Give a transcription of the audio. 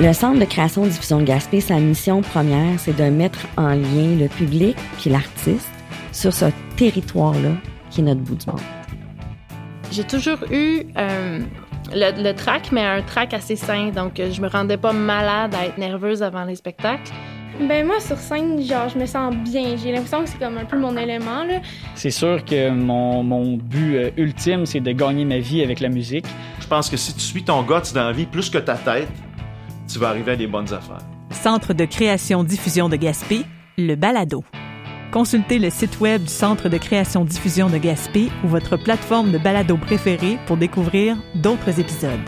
Le Centre de création et diffusion de Gaspé, sa mission première, c'est de mettre en lien le public puis l'artiste sur ce territoire-là qui est notre bout du monde. J'ai toujours eu euh, le, le track, mais un track assez sain. Donc, je me rendais pas malade à être nerveuse avant les spectacles. Ben moi sur scène, genre je me sens bien. J'ai l'impression que c'est comme un peu mon élément là. C'est sûr que mon, mon but euh, ultime, c'est de gagner ma vie avec la musique. Je pense que si tu suis ton gars dans la vie plus que ta tête, tu vas arriver à des bonnes affaires. Centre de création-diffusion de Gaspé, le balado. Consultez le site web du Centre de création-diffusion de Gaspé ou votre plateforme de balado préférée pour découvrir d'autres épisodes.